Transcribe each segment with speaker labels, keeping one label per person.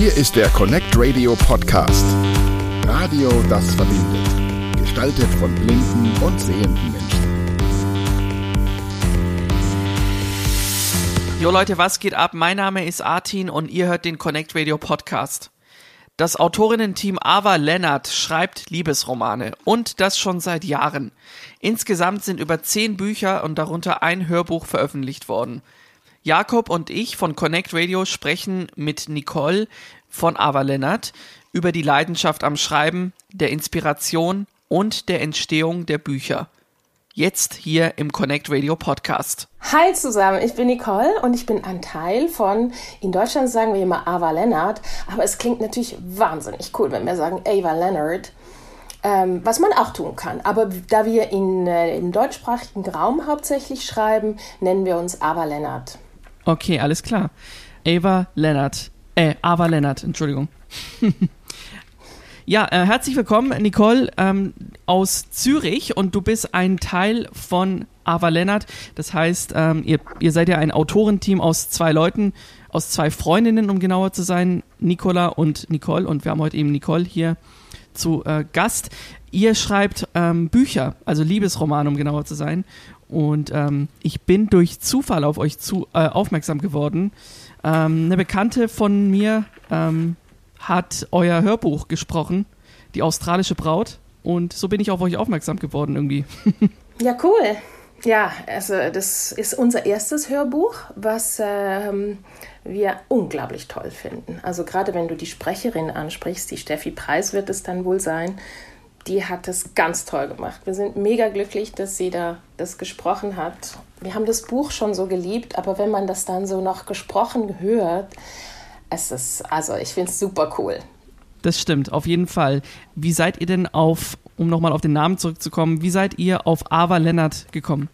Speaker 1: Hier ist der Connect Radio Podcast. Radio, das verbindet. Gestaltet von blinden und sehenden Menschen.
Speaker 2: Jo Leute, was geht ab? Mein Name ist Artin und ihr hört den Connect Radio Podcast. Das Autorinnen-Team Ava Lennart schreibt Liebesromane und das schon seit Jahren. Insgesamt sind über zehn Bücher und darunter ein Hörbuch veröffentlicht worden. Jakob und ich von Connect Radio sprechen mit Nicole von Ava Lennart über die Leidenschaft am Schreiben, der Inspiration und der Entstehung der Bücher. Jetzt hier im Connect Radio Podcast.
Speaker 3: Hi zusammen, ich bin Nicole und ich bin ein Teil von, in Deutschland sagen wir immer Ava Leonard, aber es klingt natürlich wahnsinnig cool, wenn wir sagen Ava Leonard, ähm, was man auch tun kann. Aber da wir in, äh, im deutschsprachigen Raum hauptsächlich schreiben, nennen wir uns Ava Leonard.
Speaker 2: Okay, alles klar. Ava Leonard, äh, Ava Leonard, Entschuldigung. Ja, äh, herzlich willkommen, Nicole ähm, aus Zürich und du bist ein Teil von Ava Lennart. Das heißt, ähm, ihr, ihr seid ja ein Autorenteam aus zwei Leuten, aus zwei Freundinnen, um genauer zu sein, Nicola und Nicole. Und wir haben heute eben Nicole hier zu äh, Gast. Ihr schreibt ähm, Bücher, also Liebesromane, um genauer zu sein. Und ähm, ich bin durch Zufall auf euch zu, äh, aufmerksam geworden. Ähm, eine Bekannte von mir, ähm, hat euer Hörbuch gesprochen, die australische Braut. Und so bin ich auf euch aufmerksam geworden irgendwie.
Speaker 3: ja, cool. Ja, also das ist unser erstes Hörbuch, was ähm, wir unglaublich toll finden. Also gerade wenn du die Sprecherin ansprichst, die Steffi Preis wird es dann wohl sein, die hat es ganz toll gemacht. Wir sind mega glücklich, dass sie da das gesprochen hat. Wir haben das Buch schon so geliebt, aber wenn man das dann so noch gesprochen hört, es ist, also ich finde es super cool.
Speaker 2: Das stimmt, auf jeden Fall. Wie seid ihr denn auf, um nochmal auf den Namen zurückzukommen, wie seid ihr auf Ava Lennart gekommen?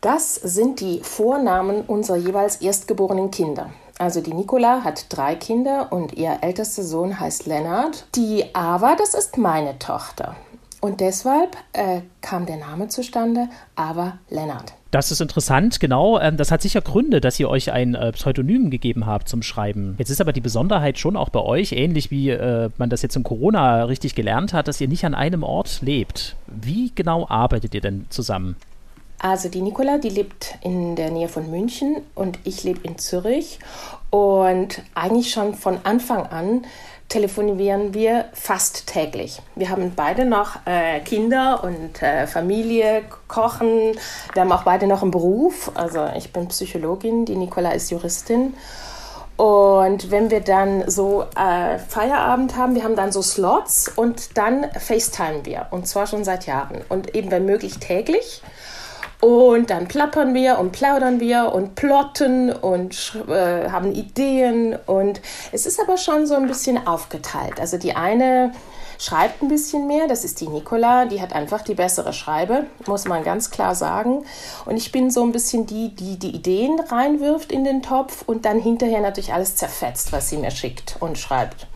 Speaker 3: Das sind die Vornamen unserer jeweils erstgeborenen Kinder. Also die Nicola hat drei Kinder und ihr ältester Sohn heißt Lennart. Die Ava, das ist meine Tochter. Und deshalb äh, kam der Name zustande, Ava Lennart.
Speaker 4: Das ist interessant, genau. Ähm, das hat sicher Gründe, dass ihr euch ein äh, Pseudonym gegeben habt zum Schreiben. Jetzt ist aber die Besonderheit schon auch bei euch, ähnlich wie äh, man das jetzt in Corona richtig gelernt hat, dass ihr nicht an einem Ort lebt. Wie genau arbeitet ihr denn zusammen?
Speaker 3: Also die Nicola, die lebt in der Nähe von München und ich lebe in Zürich. Und eigentlich schon von Anfang an telefonieren wir fast täglich. Wir haben beide noch äh, Kinder und äh, Familie, kochen. Wir haben auch beide noch einen Beruf. Also ich bin Psychologin, die Nicola ist Juristin. Und wenn wir dann so äh, Feierabend haben, wir haben dann so Slots und dann FaceTime wir. Und zwar schon seit Jahren. Und eben wenn möglich täglich. Und dann plappern wir und plaudern wir und plotten und äh, haben Ideen. Und es ist aber schon so ein bisschen aufgeteilt. Also die eine schreibt ein bisschen mehr, das ist die Nicola, die hat einfach die bessere Schreibe, muss man ganz klar sagen. Und ich bin so ein bisschen die, die die Ideen reinwirft in den Topf und dann hinterher natürlich alles zerfetzt, was sie mir schickt und schreibt.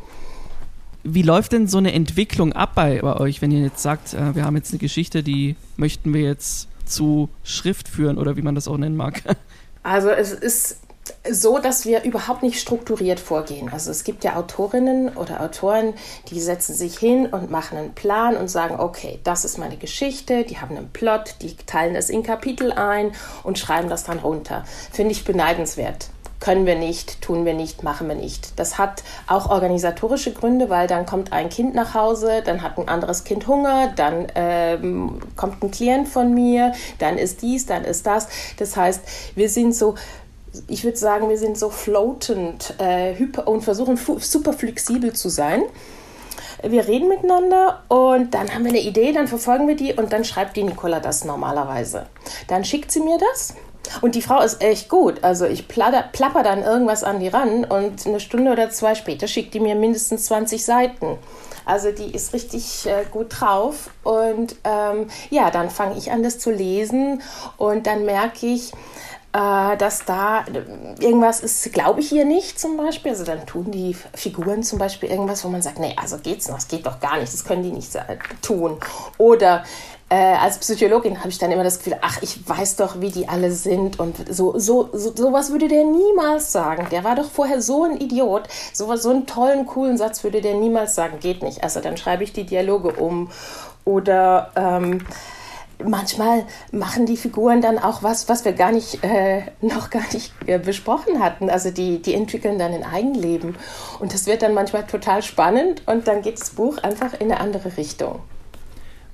Speaker 2: Wie läuft denn so eine Entwicklung ab bei, bei euch, wenn ihr jetzt sagt, äh, wir haben jetzt eine Geschichte, die möchten wir jetzt zu Schrift führen oder wie man das auch nennen mag?
Speaker 3: Also es ist so, dass wir überhaupt nicht strukturiert vorgehen. Also es gibt ja Autorinnen oder Autoren, die setzen sich hin und machen einen Plan und sagen, okay, das ist meine Geschichte, die haben einen Plot, die teilen es in Kapitel ein und schreiben das dann runter. Finde ich beneidenswert können wir nicht, tun wir nicht, machen wir nicht. Das hat auch organisatorische Gründe, weil dann kommt ein Kind nach Hause, dann hat ein anderes Kind Hunger, dann ähm, kommt ein Klient von mir, dann ist dies, dann ist das. Das heißt, wir sind so ich würde sagen, wir sind so floatend äh, und versuchen super flexibel zu sein. Wir reden miteinander und dann haben wir eine Idee, dann verfolgen wir die und dann schreibt die Nicola das normalerweise. Dann schickt sie mir das und die Frau ist echt gut. Also ich platter, plapper dann irgendwas an die ran und eine Stunde oder zwei später schickt die mir mindestens 20 Seiten. Also die ist richtig äh, gut drauf. Und ähm, ja, dann fange ich an, das zu lesen und dann merke ich, äh, dass da irgendwas ist, glaube ich ihr nicht zum Beispiel. Also dann tun die Figuren zum Beispiel irgendwas, wo man sagt, nee, also geht's noch, das geht doch gar nicht, das können die nicht tun. Oder äh, als Psychologin habe ich dann immer das Gefühl, ach, ich weiß doch, wie die alle sind und so, so, so sowas würde der niemals sagen. Der war doch vorher so ein Idiot. So, so einen tollen, coolen Satz würde der niemals sagen. Geht nicht. Also dann schreibe ich die Dialoge um oder ähm, manchmal machen die Figuren dann auch was, was wir gar nicht, äh, noch gar nicht äh, besprochen hatten. Also die, die entwickeln dann ein Eigenleben. Und das wird dann manchmal total spannend und dann geht das Buch einfach in eine andere Richtung.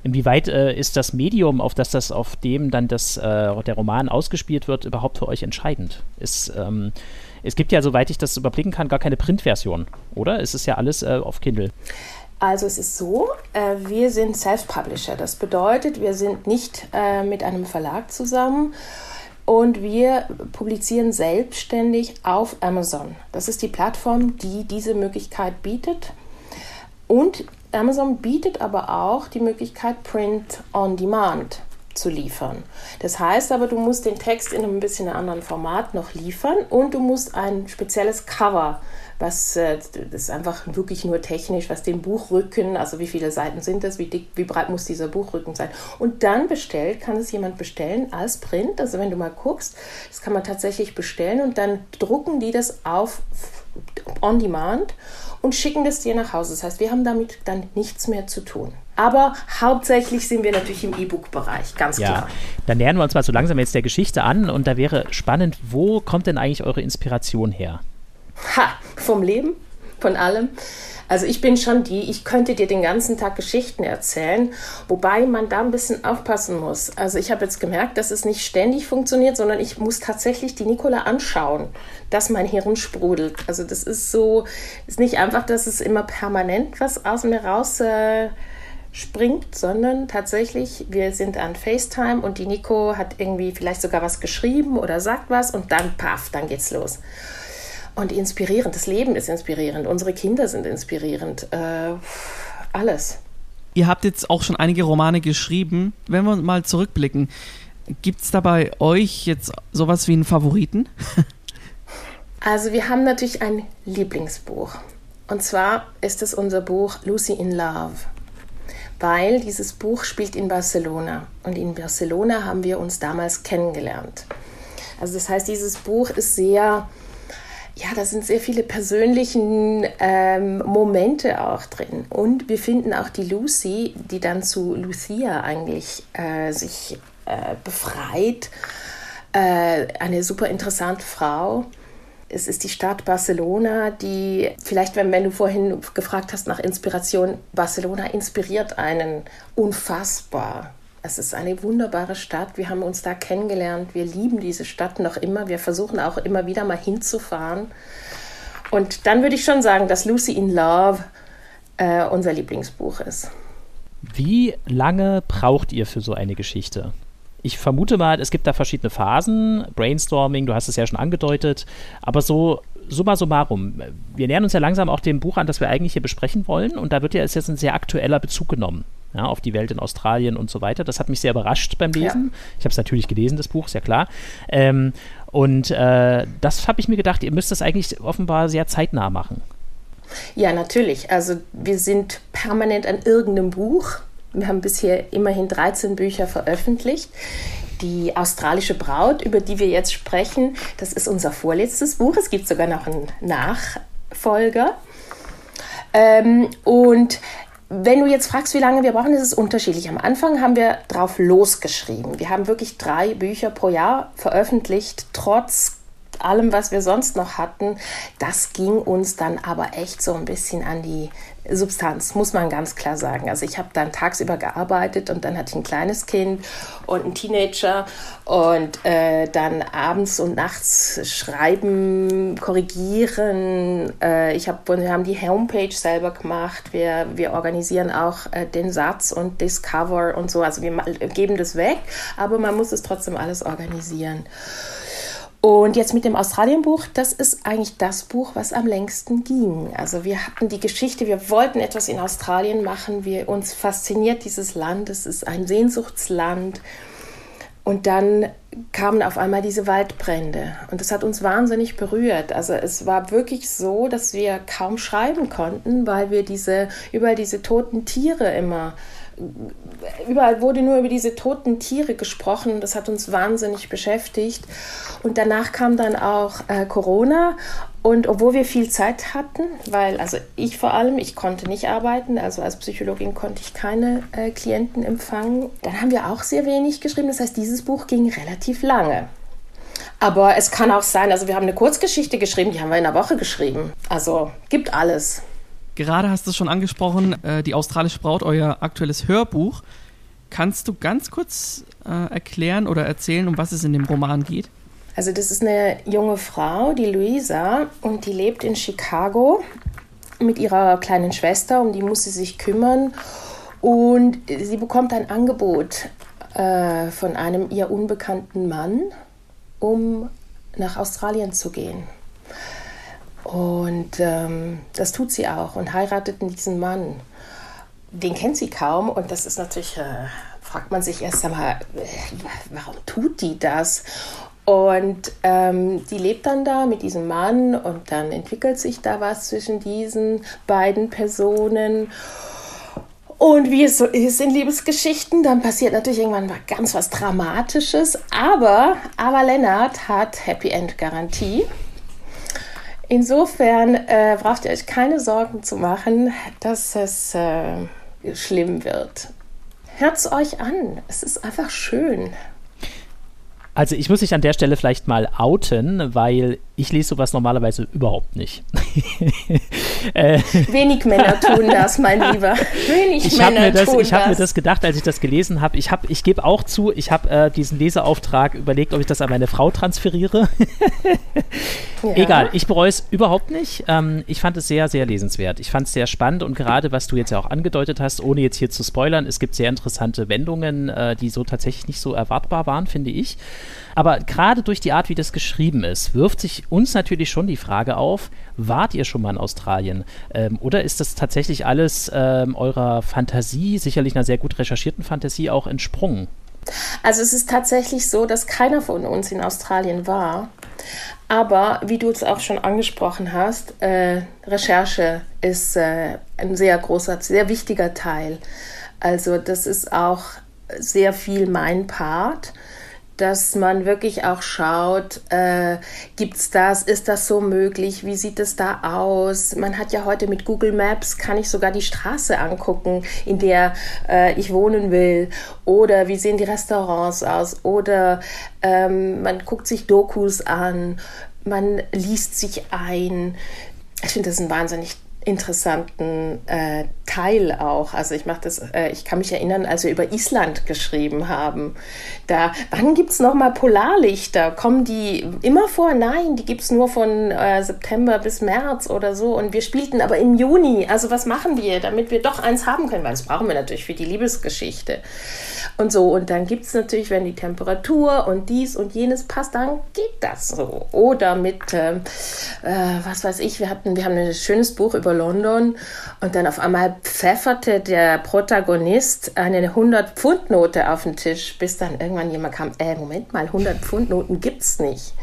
Speaker 4: Inwieweit äh, ist das Medium, auf das das, auf dem dann das, äh, der Roman ausgespielt wird, überhaupt für euch entscheidend? Ist, ähm, es gibt ja, soweit ich das überblicken kann, gar keine Printversion, oder? Es ist ja alles äh, auf Kindle.
Speaker 3: Also es ist so, äh, wir sind Self-Publisher. Das bedeutet, wir sind nicht äh, mit einem Verlag zusammen und wir publizieren selbstständig auf Amazon. Das ist die Plattform, die diese Möglichkeit bietet. Und Amazon bietet aber auch die Möglichkeit, Print on Demand zu liefern. Das heißt aber, du musst den Text in einem bisschen anderen Format noch liefern und du musst ein spezielles Cover was äh, das ist einfach wirklich nur technisch, was den Buchrücken, also wie viele Seiten sind das, wie dick, wie breit muss dieser Buchrücken sein. Und dann bestellt, kann es jemand bestellen als Print. Also wenn du mal guckst, das kann man tatsächlich bestellen und dann drucken die das auf on demand und schicken das dir nach Hause. Das heißt, wir haben damit dann nichts mehr zu tun. Aber hauptsächlich sind wir natürlich im E-Book-Bereich, ganz ja, klar.
Speaker 4: Dann nähern wir uns mal so langsam jetzt der Geschichte an und da wäre spannend, wo kommt denn eigentlich eure Inspiration her?
Speaker 3: Ha, vom Leben, von allem. Also ich bin schon die, ich könnte dir den ganzen Tag Geschichten erzählen, wobei man da ein bisschen aufpassen muss. Also ich habe jetzt gemerkt, dass es nicht ständig funktioniert, sondern ich muss tatsächlich die Nicola anschauen, dass mein Hirn sprudelt. Also das ist so, ist nicht einfach, dass es immer permanent was aus mir raus äh, springt, sondern tatsächlich, wir sind an FaceTime und die Nico hat irgendwie vielleicht sogar was geschrieben oder sagt was und dann paff, dann geht's los und inspirierend. Das Leben ist inspirierend. Unsere Kinder sind inspirierend. Äh, alles.
Speaker 2: Ihr habt jetzt auch schon einige Romane geschrieben. Wenn wir mal zurückblicken, gibt es da bei euch jetzt sowas wie einen Favoriten?
Speaker 3: also wir haben natürlich ein Lieblingsbuch. Und zwar ist es unser Buch Lucy in Love. Weil dieses Buch spielt in Barcelona. Und in Barcelona haben wir uns damals kennengelernt. Also das heißt, dieses Buch ist sehr ja, da sind sehr viele persönliche ähm, Momente auch drin. Und wir finden auch die Lucy, die dann zu Lucia eigentlich äh, sich äh, befreit, äh, eine super interessante Frau. Es ist die Stadt Barcelona, die vielleicht, wenn, wenn du vorhin gefragt hast nach Inspiration, Barcelona inspiriert einen unfassbar. Es ist eine wunderbare Stadt. Wir haben uns da kennengelernt. Wir lieben diese Stadt noch immer. Wir versuchen auch immer wieder mal hinzufahren. Und dann würde ich schon sagen, dass Lucy in Love äh, unser Lieblingsbuch ist.
Speaker 4: Wie lange braucht ihr für so eine Geschichte? Ich vermute mal, es gibt da verschiedene Phasen, Brainstorming, du hast es ja schon angedeutet, aber so summa summarum, wir nähern uns ja langsam auch dem Buch an, das wir eigentlich hier besprechen wollen und da wird ja jetzt ein sehr aktueller Bezug genommen ja, auf die Welt in Australien und so weiter. Das hat mich sehr überrascht beim Lesen. Ja. Ich habe es natürlich gelesen, das Buch, ist ja klar. Ähm, und äh, das habe ich mir gedacht, ihr müsst das eigentlich offenbar sehr zeitnah machen.
Speaker 3: Ja, natürlich. Also wir sind permanent an irgendeinem Buch. Wir haben bisher immerhin 13 Bücher veröffentlicht. Die australische Braut, über die wir jetzt sprechen, das ist unser vorletztes Buch. Es gibt sogar noch einen Nachfolger. Ähm, und wenn du jetzt fragst, wie lange wir brauchen, ist es unterschiedlich. Am Anfang haben wir drauf losgeschrieben. Wir haben wirklich drei Bücher pro Jahr veröffentlicht, trotz allem, was wir sonst noch hatten. Das ging uns dann aber echt so ein bisschen an die Substanz, muss man ganz klar sagen. Also ich habe dann tagsüber gearbeitet und dann hatte ich ein kleines Kind und einen Teenager und äh, dann abends und nachts schreiben, korrigieren. Äh, ich hab, wir haben die Homepage selber gemacht. Wir, wir organisieren auch äh, den Satz und Discover und so. Also wir geben das weg, aber man muss es trotzdem alles organisieren. Und jetzt mit dem Australienbuch, das ist eigentlich das Buch, was am längsten ging. Also wir hatten die Geschichte, wir wollten etwas in Australien machen, wir uns fasziniert dieses Land, es ist ein Sehnsuchtsland. Und dann kamen auf einmal diese Waldbrände und das hat uns wahnsinnig berührt. Also es war wirklich so, dass wir kaum schreiben konnten, weil wir diese überall diese toten Tiere immer überall wurde nur über diese toten Tiere gesprochen. Das hat uns wahnsinnig beschäftigt. Und danach kam dann auch äh, Corona. Und obwohl wir viel Zeit hatten, weil, also ich vor allem, ich konnte nicht arbeiten, also als Psychologin konnte ich keine äh, Klienten empfangen, dann haben wir auch sehr wenig geschrieben. Das heißt, dieses Buch ging relativ lange. Aber es kann auch sein, also wir haben eine Kurzgeschichte geschrieben, die haben wir in einer Woche geschrieben. Also gibt alles.
Speaker 2: Gerade hast du es schon angesprochen, äh, die australische Braut, euer aktuelles Hörbuch. Kannst du ganz kurz äh, erklären oder erzählen, um was es in dem Roman geht?
Speaker 3: Also das ist eine junge Frau, die Luisa, und die lebt in Chicago mit ihrer kleinen Schwester, um die muss sie sich kümmern. Und sie bekommt ein Angebot äh, von einem ihr unbekannten Mann, um nach Australien zu gehen. Und ähm, das tut sie auch und heiratet diesen Mann. Den kennt sie kaum und das ist natürlich, äh, fragt man sich erst einmal, äh, warum tut die das? Und ähm, die lebt dann da mit diesem Mann und dann entwickelt sich da was zwischen diesen beiden Personen. Und wie es so ist in Liebesgeschichten, dann passiert natürlich irgendwann mal ganz was Dramatisches. Aber, aber Lennart hat Happy End Garantie. Insofern äh, braucht ihr euch keine Sorgen zu machen, dass es äh, schlimm wird. Hört es euch an. Es ist einfach schön.
Speaker 4: Also ich muss mich an der Stelle vielleicht mal outen, weil ich lese sowas normalerweise überhaupt nicht.
Speaker 3: äh, Wenig Männer tun das, mein Lieber. Wenig
Speaker 4: ich Männer das, tun ich habe mir das gedacht, als ich das gelesen habe. Ich, hab, ich gebe auch zu, ich habe äh, diesen Leseauftrag überlegt, ob ich das an meine Frau transferiere. ja. Egal, ich bereue es überhaupt nicht. Ähm, ich fand es sehr, sehr lesenswert. Ich fand es sehr spannend und gerade, was du jetzt ja auch angedeutet hast, ohne jetzt hier zu spoilern, es gibt sehr interessante Wendungen, äh, die so tatsächlich nicht so erwartbar waren, finde ich. Aber gerade durch die Art, wie das geschrieben ist, wirft sich uns natürlich schon die Frage auf, wart ihr schon mal in Australien? Ähm, oder ist das tatsächlich alles ähm, eurer Fantasie, sicherlich einer sehr gut recherchierten Fantasie, auch entsprungen?
Speaker 3: Also es ist tatsächlich so, dass keiner von uns in Australien war. Aber wie du es auch schon angesprochen hast, äh, Recherche ist äh, ein sehr großer, sehr wichtiger Teil. Also das ist auch sehr viel mein Part dass man wirklich auch schaut, äh, gibt es das, ist das so möglich, wie sieht es da aus? Man hat ja heute mit Google Maps, kann ich sogar die Straße angucken, in der äh, ich wohnen will oder wie sehen die Restaurants aus oder ähm, man guckt sich Dokus an, man liest sich ein. Ich finde das ein wahnsinnig interessanten äh, Teil auch. Also ich mache das, äh, ich kann mich erinnern, als wir über Island geschrieben haben. Da, wann gibt es nochmal Polarlichter? Kommen die immer vor? Nein, die gibt es nur von äh, September bis März oder so. Und wir spielten aber im Juni. Also was machen wir, damit wir doch eins haben können? Weil das brauchen wir natürlich für die Liebesgeschichte. Und so. Und dann gibt es natürlich, wenn die Temperatur und dies und jenes passt, dann geht das so. Oder mit, ähm, äh, was weiß ich, wir hatten, wir haben ein schönes Buch über London und dann auf einmal pfefferte der Protagonist eine 100-Pfund-Note auf den Tisch, bis dann irgendwann jemand kam, äh, Moment mal, 100-Pfund-Noten gibt's nicht.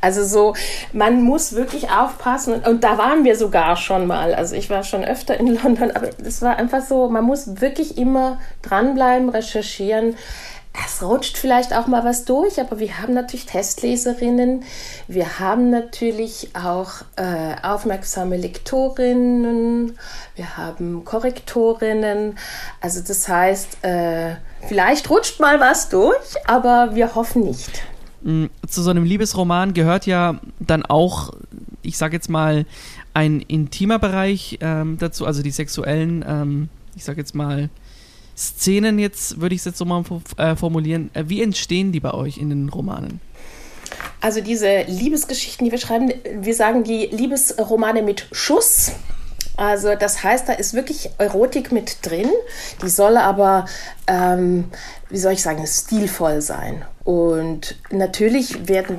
Speaker 3: Also so, man muss wirklich aufpassen und da waren wir sogar schon mal. Also ich war schon öfter in London, aber es war einfach so, man muss wirklich immer dranbleiben, recherchieren es rutscht vielleicht auch mal was durch, aber wir haben natürlich Testleserinnen, wir haben natürlich auch äh, aufmerksame Lektorinnen, wir haben Korrektorinnen. Also das heißt, äh, vielleicht rutscht mal was durch, aber wir hoffen nicht.
Speaker 2: Mm, zu so einem Liebesroman gehört ja dann auch, ich sage jetzt mal, ein intimer Bereich ähm, dazu, also die sexuellen, ähm, ich sage jetzt mal, Szenen jetzt, würde ich es jetzt so mal äh, formulieren, äh, wie entstehen die bei euch in den Romanen?
Speaker 3: Also diese Liebesgeschichten, die wir schreiben, wir sagen die Liebesromane mit Schuss. Also das heißt, da ist wirklich Erotik mit drin. Die soll aber, ähm, wie soll ich sagen, stilvoll sein. Und natürlich werden,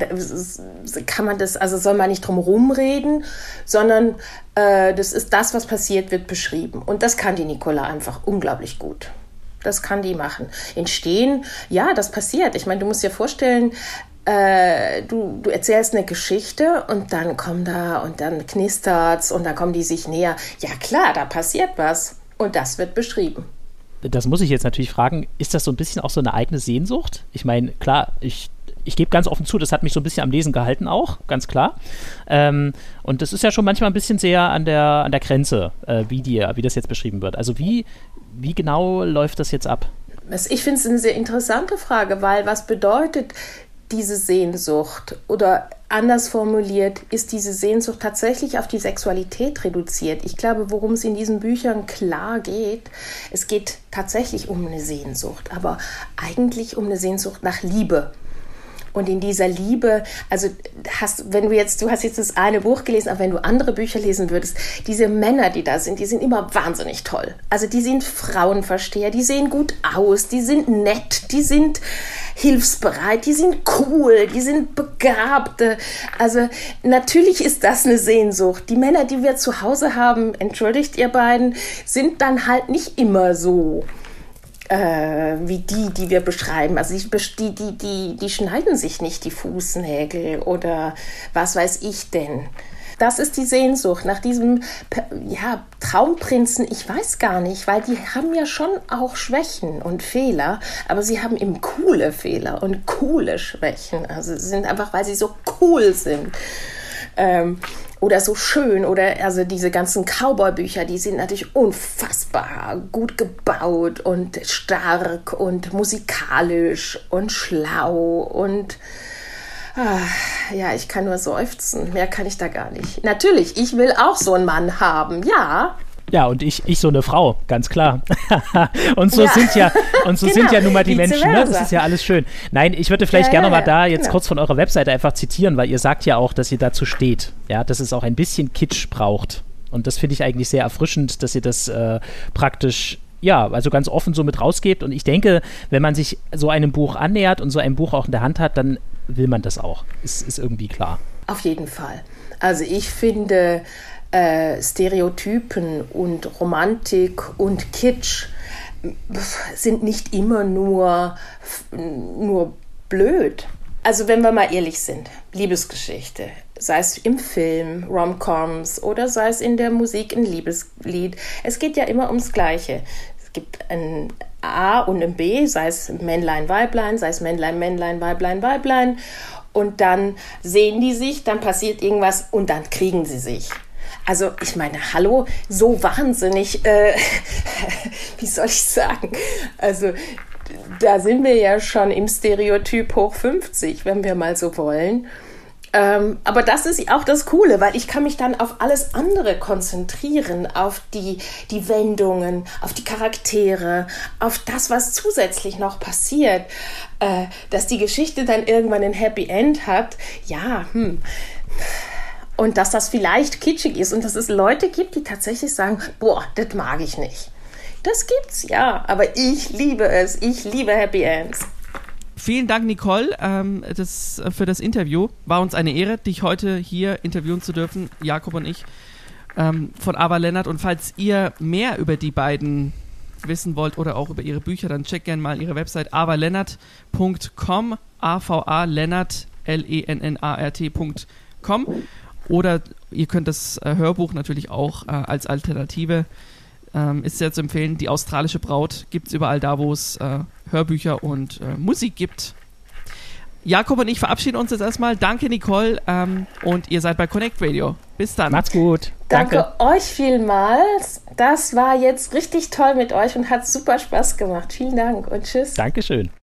Speaker 3: kann man das, also soll man nicht drum rumreden, sondern äh, das ist das, was passiert, wird beschrieben. Und das kann die Nicola einfach unglaublich gut. Das kann die machen. Entstehen, ja, das passiert. Ich meine, du musst dir vorstellen, äh, du, du erzählst eine Geschichte und dann kommt da und dann knistert's und dann kommen die sich näher. Ja klar, da passiert was und das wird beschrieben.
Speaker 4: das muss ich jetzt natürlich fragen, ist das so ein bisschen auch so eine eigene Sehnsucht? Ich meine, klar, ich ich gebe ganz offen zu, das hat mich so ein bisschen am Lesen gehalten auch, ganz klar. Ähm, und das ist ja schon manchmal ein bisschen sehr an der, an der Grenze, äh, wie, die, wie das jetzt beschrieben wird. Also wie, wie genau läuft das jetzt ab?
Speaker 3: Ich finde es eine sehr interessante Frage, weil was bedeutet diese Sehnsucht? Oder anders formuliert, ist diese Sehnsucht tatsächlich auf die Sexualität reduziert? Ich glaube, worum es in diesen Büchern klar geht, es geht tatsächlich um eine Sehnsucht, aber eigentlich um eine Sehnsucht nach Liebe und in dieser Liebe, also hast, wenn du jetzt, du hast jetzt das eine Buch gelesen, aber wenn du andere Bücher lesen würdest, diese Männer, die da sind, die sind immer wahnsinnig toll. Also die sind Frauenversteher, die sehen gut aus, die sind nett, die sind hilfsbereit, die sind cool, die sind begabt. Also natürlich ist das eine Sehnsucht. Die Männer, die wir zu Hause haben, entschuldigt ihr beiden, sind dann halt nicht immer so äh, wie die, die wir beschreiben. Also die, die, die, die schneiden sich nicht die Fußnägel oder was weiß ich denn. Das ist die Sehnsucht nach diesem ja, Traumprinzen. Ich weiß gar nicht, weil die haben ja schon auch Schwächen und Fehler, aber sie haben eben coole Fehler und coole Schwächen. Also sie sind einfach, weil sie so cool sind. Ähm, oder so schön oder also diese ganzen Cowboy-Bücher, die sind natürlich unfassbar gut gebaut und stark und musikalisch und schlau und ah, ja, ich kann nur seufzen. Mehr kann ich da gar nicht. Natürlich, ich will auch so einen Mann haben, ja.
Speaker 4: Ja, und ich, ich so eine Frau, ganz klar. und so ja. sind ja, und so genau. sind ja nun mal die Menschen, ne? Das ist ja alles schön. Nein, ich würde vielleicht ja, gerne ja, mal da jetzt genau. kurz von eurer Webseite einfach zitieren, weil ihr sagt ja auch, dass ihr dazu steht. Ja, dass es auch ein bisschen Kitsch braucht. Und das finde ich eigentlich sehr erfrischend, dass ihr das äh, praktisch ja, also ganz offen so mit rausgebt. Und ich denke, wenn man sich so einem Buch annähert und so ein Buch auch in der Hand hat, dann will man das auch. Ist, ist irgendwie klar.
Speaker 3: Auf jeden Fall. Also ich finde, äh, Stereotypen und Romantik und Kitsch sind nicht immer nur, nur blöd. Also wenn wir mal ehrlich sind, Liebesgeschichte, sei es im Film, Romcoms oder sei es in der Musik ein Liebeslied, es geht ja immer ums Gleiche. Es gibt ein A und ein B, sei es Männlein, Weiblein, sei es Männlein, Männlein, Weiblein, Weiblein. Und dann sehen die sich, dann passiert irgendwas und dann kriegen sie sich. Also ich meine, hallo, so wahnsinnig, äh, wie soll ich sagen? Also da sind wir ja schon im Stereotyp hoch 50, wenn wir mal so wollen. Ähm, aber das ist auch das Coole, weil ich kann mich dann auf alles andere konzentrieren, auf die, die Wendungen, auf die Charaktere, auf das, was zusätzlich noch passiert. Äh, dass die Geschichte dann irgendwann ein Happy End hat, ja, hm und dass das vielleicht kitschig ist und dass es Leute gibt, die tatsächlich sagen, boah, das mag ich nicht. Das gibt's ja, aber ich liebe es. Ich liebe Happy Ends.
Speaker 2: Vielen Dank, Nicole, ähm, das, äh, für das Interview. War uns eine Ehre, dich heute hier interviewen zu dürfen, Jakob und ich, ähm, von Ava Lennart. Und falls ihr mehr über die beiden wissen wollt oder auch über ihre Bücher, dann checkt gerne mal ihre Website avalennart.com, A-V-A Lennart, L-E-N-N-A-R-T.com. Oder ihr könnt das äh, Hörbuch natürlich auch äh, als Alternative, ähm, ist sehr zu empfehlen. Die australische Braut gibt es überall da, wo es äh, Hörbücher und äh, Musik gibt. Jakob und ich verabschieden uns jetzt erstmal. Danke, Nicole. Ähm, und ihr seid bei Connect Radio. Bis dann.
Speaker 4: Macht's gut.
Speaker 3: Danke, Danke euch vielmals. Das war jetzt richtig toll mit euch und hat super Spaß gemacht. Vielen Dank und tschüss.
Speaker 4: Dankeschön.